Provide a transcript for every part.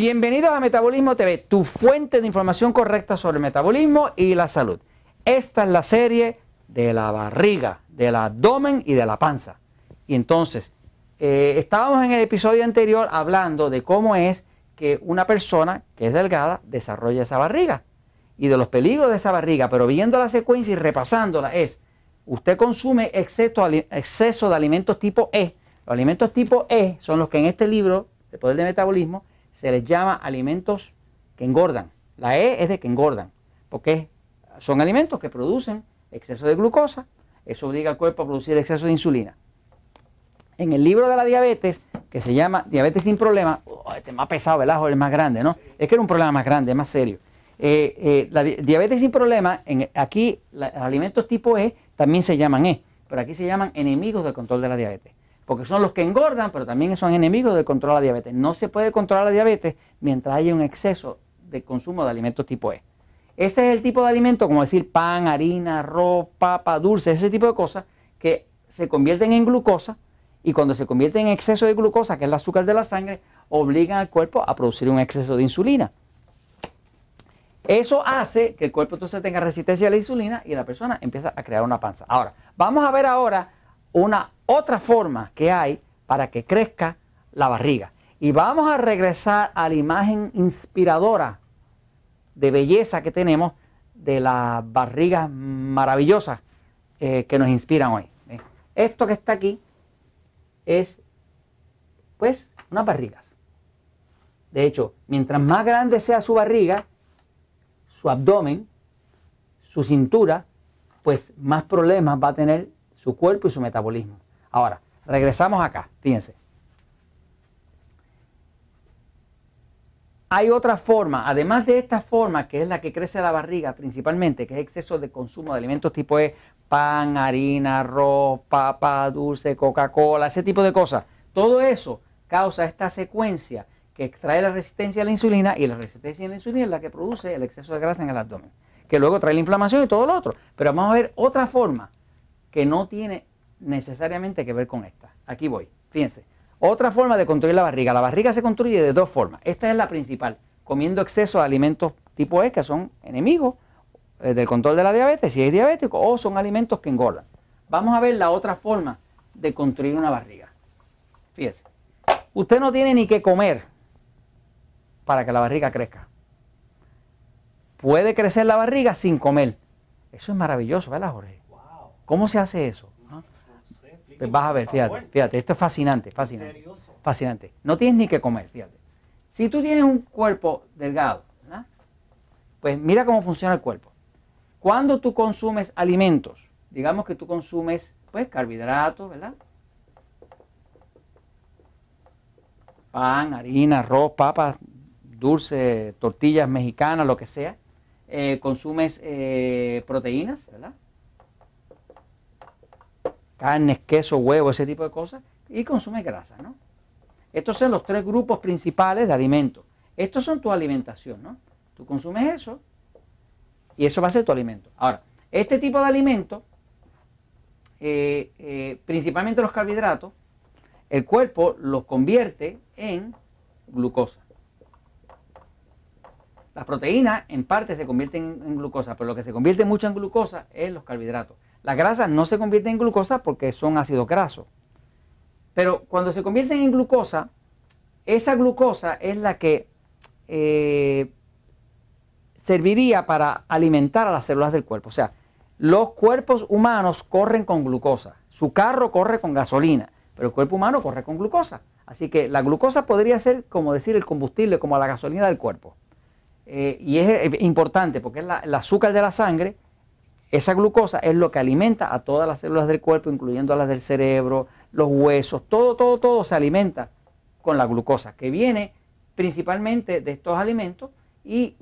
Bienvenidos a Metabolismo TV, tu fuente de información correcta sobre el metabolismo y la salud. Esta es la serie de la barriga, del abdomen y de la panza. Y entonces, eh, estábamos en el episodio anterior hablando de cómo es que una persona que es delgada desarrolla esa barriga y de los peligros de esa barriga, pero viendo la secuencia y repasándola es, usted consume exceso, exceso de alimentos tipo E. Los alimentos tipo E son los que en este libro, de Poder de Metabolismo, se les llama alimentos que engordan. La E es de que engordan, porque son alimentos que producen exceso de glucosa, eso obliga al cuerpo a producir exceso de insulina. En el libro de la diabetes, que se llama Diabetes sin Problemas, oh, este es más pesado, ¿verdad? Es más grande, ¿no? Es que era un problema más grande, más serio. Eh, eh, la diabetes sin problemas, aquí los alimentos tipo E también se llaman E, pero aquí se llaman enemigos del control de la diabetes porque son los que engordan, pero también son enemigos del control de la diabetes. No se puede controlar la diabetes mientras haya un exceso de consumo de alimentos tipo E. Este es el tipo de alimento, como decir pan, harina, arroz, papa, dulce, ese tipo de cosas que se convierten en glucosa y cuando se convierten en exceso de glucosa, que es el azúcar de la sangre, obligan al cuerpo a producir un exceso de insulina. Eso hace que el cuerpo entonces tenga resistencia a la insulina y la persona empieza a crear una panza. Ahora, vamos a ver ahora una otra forma que hay para que crezca la barriga. Y vamos a regresar a la imagen inspiradora de belleza que tenemos de las barrigas maravillosas eh, que nos inspiran hoy. ¿eh? Esto que está aquí es, pues, unas barrigas. De hecho, mientras más grande sea su barriga, su abdomen, su cintura, pues más problemas va a tener su cuerpo y su metabolismo. Ahora, regresamos acá, fíjense. Hay otra forma, además de esta forma, que es la que crece la barriga principalmente, que es exceso de consumo de alimentos tipo E, pan, harina, arroz, papa, dulce, Coca-Cola, ese tipo de cosas. Todo eso causa esta secuencia que extrae la resistencia a la insulina y la resistencia a la insulina es la que produce el exceso de grasa en el abdomen, que luego trae la inflamación y todo lo otro. Pero vamos a ver otra forma que no tiene necesariamente que ver con esta. Aquí voy, fíjense. Otra forma de construir la barriga. La barriga se construye de dos formas. Esta es la principal, comiendo exceso de alimentos tipo E, que son enemigos eh, del control de la diabetes, si es diabético, o son alimentos que engordan. Vamos a ver la otra forma de construir una barriga. Fíjense. Usted no tiene ni que comer para que la barriga crezca. Puede crecer la barriga sin comer. Eso es maravilloso, ¿verdad, Jorge? ¿Cómo se hace eso? Pues vas a ver, fíjate, fíjate, esto es fascinante, fascinante. Fascinante. No tienes ni que comer, fíjate. Si tú tienes un cuerpo delgado, pues mira cómo funciona el cuerpo. Cuando tú consumes alimentos, digamos que tú consumes pues carbohidratos, ¿verdad? Pan, harina, arroz, papas, dulce, tortillas mexicanas, lo que sea. Eh, consumes eh, proteínas, ¿verdad? Carnes, queso, huevo, ese tipo de cosas, y consume grasa, ¿no? Estos son los tres grupos principales de alimentos. Estos son tu alimentación, ¿no? Tú consumes eso y eso va a ser tu alimento. Ahora, este tipo de alimentos, eh, eh, principalmente los carbohidratos, el cuerpo los convierte en glucosa. Las proteínas en parte se convierten en glucosa, pero lo que se convierte mucho en glucosa es los carbohidratos. Las grasas no se convierten en glucosa porque son ácidos grasos. Pero cuando se convierten en glucosa, esa glucosa es la que eh, serviría para alimentar a las células del cuerpo. O sea, los cuerpos humanos corren con glucosa. Su carro corre con gasolina, pero el cuerpo humano corre con glucosa. Así que la glucosa podría ser, como decir, el combustible, como la gasolina del cuerpo. Eh, y es eh, importante porque es el azúcar de la sangre esa glucosa es lo que alimenta a todas las células del cuerpo, incluyendo a las del cerebro, los huesos, todo, todo, todo se alimenta con la glucosa, que viene principalmente de estos alimentos y,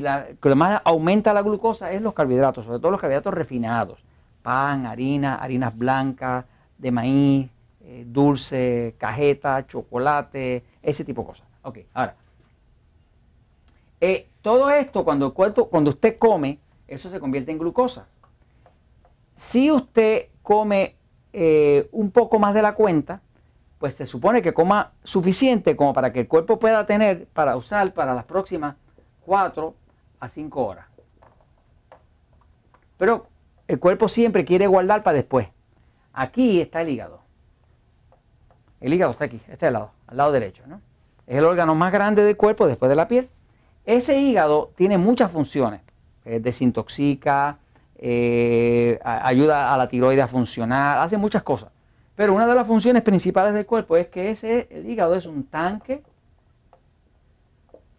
la, lo que más aumenta la glucosa es los carbohidratos, sobre todo los carbohidratos refinados, pan, harina, harinas blancas, de maíz, eh, dulce, cajeta, chocolate, ese tipo de cosas. Ok, ahora, eh, todo esto cuando, cuando usted come, eso se convierte en glucosa. Si usted come eh, un poco más de la cuenta, pues se supone que coma suficiente como para que el cuerpo pueda tener para usar para las próximas 4 a 5 horas. Pero el cuerpo siempre quiere guardar para después. Aquí está el hígado. El hígado está aquí, este lado, al lado derecho. ¿no? Es el órgano más grande del cuerpo después de la piel. Ese hígado tiene muchas funciones. Desintoxica, eh, ayuda a la tiroides a funcionar, hace muchas cosas. Pero una de las funciones principales del cuerpo es que ese, el hígado es un tanque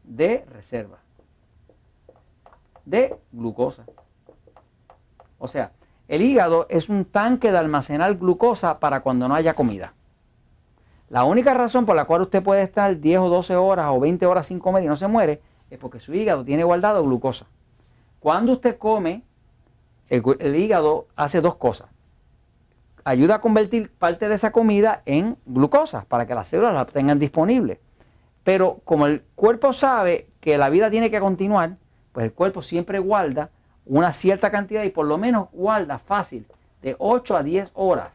de reserva de glucosa. O sea, el hígado es un tanque de almacenar glucosa para cuando no haya comida. La única razón por la cual usted puede estar 10 o 12 horas o 20 horas sin comer y no se muere es porque su hígado tiene guardado glucosa. Cuando usted come, el, hígado hace dos cosas ayuda a convertir parte de esa comida en glucosa para que las células la tengan disponible. Pero como el cuerpo sabe que la vida tiene que continuar, pues el cuerpo siempre guarda una cierta cantidad y por lo menos guarda fácil de 8 a 10 horas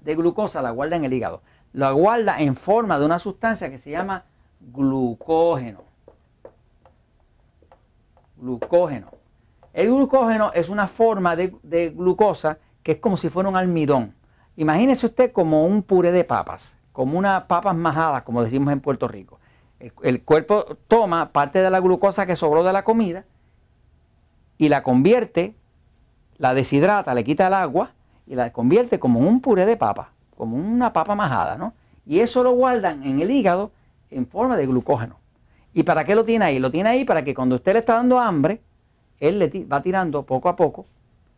de glucosa, la guarda en el hígado. La guarda en forma de una sustancia que se llama glucógeno. Glucógeno. El glucógeno es una forma de, glucosa que es como si fuera un almidón. Imagínese usted como un puré de papas, como unas papas majadas, como decimos en Puerto Rico. El, cuerpo toma parte de la glucosa que sobró de la comida y la convierte, la deshidrata, le quita el agua y la convierte como un puré de papa, como una papa majada, ¿no? Y eso lo guardan en el hígado en forma de glucógeno. ¿Y para qué lo tiene ahí? Lo tiene ahí para que cuando usted le está dando hambre, él le va tirando poco a poco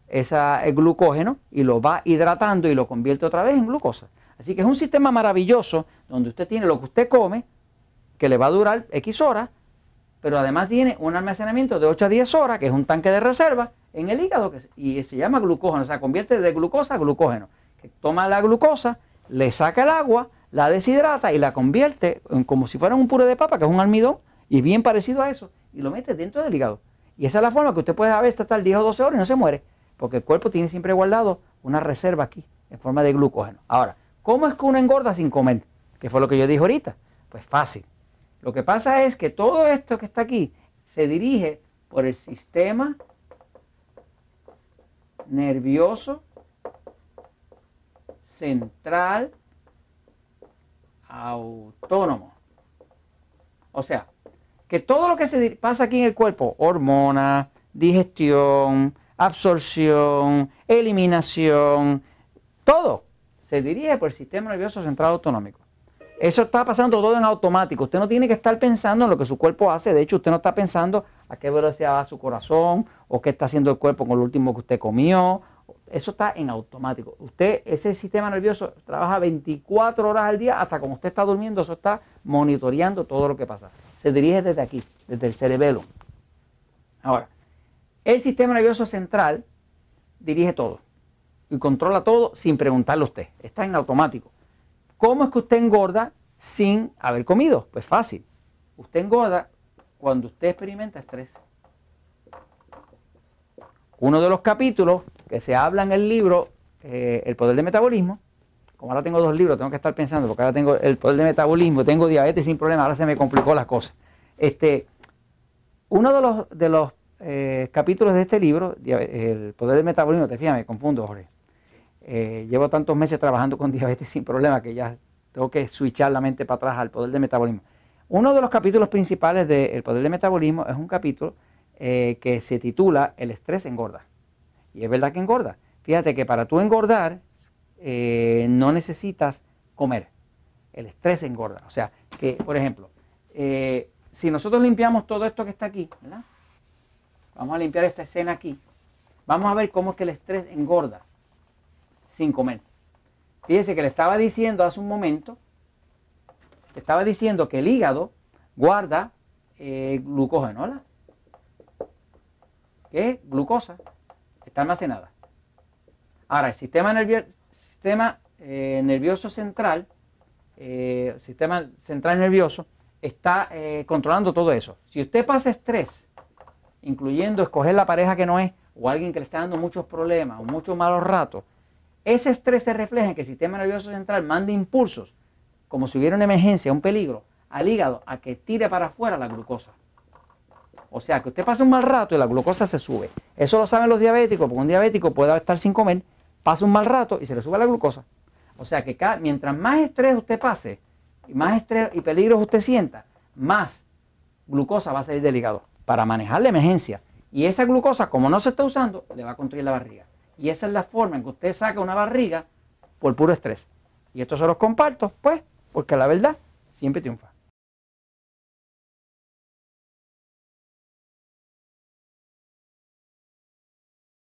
ese glucógeno y lo va hidratando y lo convierte otra vez en glucosa. Así que es un sistema maravilloso donde usted tiene lo que usted come, que le va a durar X horas, pero además tiene un almacenamiento de 8 a 10 horas, que es un tanque de reserva en el hígado, que, y se llama glucógeno, o sea, convierte de glucosa a glucógeno. Que toma la glucosa, le saca el agua, la deshidrata y la convierte en como si fuera un puré de papa, que es un almidón, y bien parecido a eso, y lo mete dentro del hígado. Y esa es la forma que usted puede ver estar 10 o 12 horas y no se muere porque el cuerpo tiene siempre guardado una reserva aquí, en forma de glucógeno. Ahora, ¿cómo es que uno engorda sin comer? Que fue lo que yo dije ahorita. Pues fácil. Lo que pasa es que todo esto que está aquí se dirige por el sistema nervioso central autónomo. O sea, que todo lo que se pasa aquí en el cuerpo, hormonas, digestión, absorción, eliminación, todo se dirige por el sistema nervioso central autonómico. Eso está pasando todo en automático. Usted no tiene que estar pensando en lo que su cuerpo hace. De hecho, usted no está pensando a qué velocidad va su corazón o qué está haciendo el cuerpo con lo último que usted comió. Eso está en automático. Usted, ese sistema nervioso trabaja 24 horas al día hasta como usted está durmiendo. Eso está monitoreando todo lo que pasa. Se dirige desde aquí, desde el cerebelo. Ahora, el sistema nervioso central dirige todo y controla todo sin preguntarle a usted. Está en automático. ¿Cómo es que usted engorda sin haber comido? Pues fácil. Usted engorda cuando usted experimenta estrés. Uno de los capítulos que se habla en el libro eh, El poder del metabolismo, como ahora tengo dos libros, tengo que estar pensando, porque ahora tengo el poder del metabolismo, tengo diabetes sin problema, ahora se me complicó las cosas. Este, uno de los, de los eh, capítulos de este libro, El poder del metabolismo, te fijas, me confundo, Jorge. Eh, llevo tantos meses trabajando con diabetes sin problema que ya tengo que switchar la mente para atrás al poder del metabolismo. Uno de los capítulos principales de El poder del metabolismo es un capítulo que se titula El estrés engorda. Y es verdad que engorda. Fíjate que para tú engordar no necesitas comer. El estrés engorda. O sea, que, por ejemplo, si nosotros limpiamos todo esto que está aquí. Vamos a limpiar esta escena aquí. Vamos a ver cómo es que el estrés engorda sin comer. Fíjese que le estaba diciendo hace un momento, estaba diciendo que el hígado guarda eh, glucógeno, ¿verdad? ¿Qué? Glucosa. Está almacenada. Ahora, el sistema, eh, nervioso central, eh, sistema central nervioso, está controlando todo eso. Si usted pasa estrés, incluyendo escoger la pareja que no es, o alguien que le está dando muchos problemas o muchos malos ratos, ese estrés se refleja en que el sistema nervioso central manda impulsos, como si hubiera una emergencia, un peligro, al hígado a que tire para afuera la glucosa. O sea, que usted pasa un mal rato y la glucosa se sube. Eso lo saben los diabéticos, porque un diabético puede estar sin comer, pasa un mal rato y se le sube la glucosa. O sea que mientras más estrés usted pase, y más estrés y peligros usted sienta, más glucosa va a salir del hígado para manejar la emergencia. Y esa glucosa, como no se está usando, le va a construir la barriga. Y esa es la forma en que usted saca una barriga por puro estrés. Y esto se los comparto, pues, porque la verdad siempre triunfa.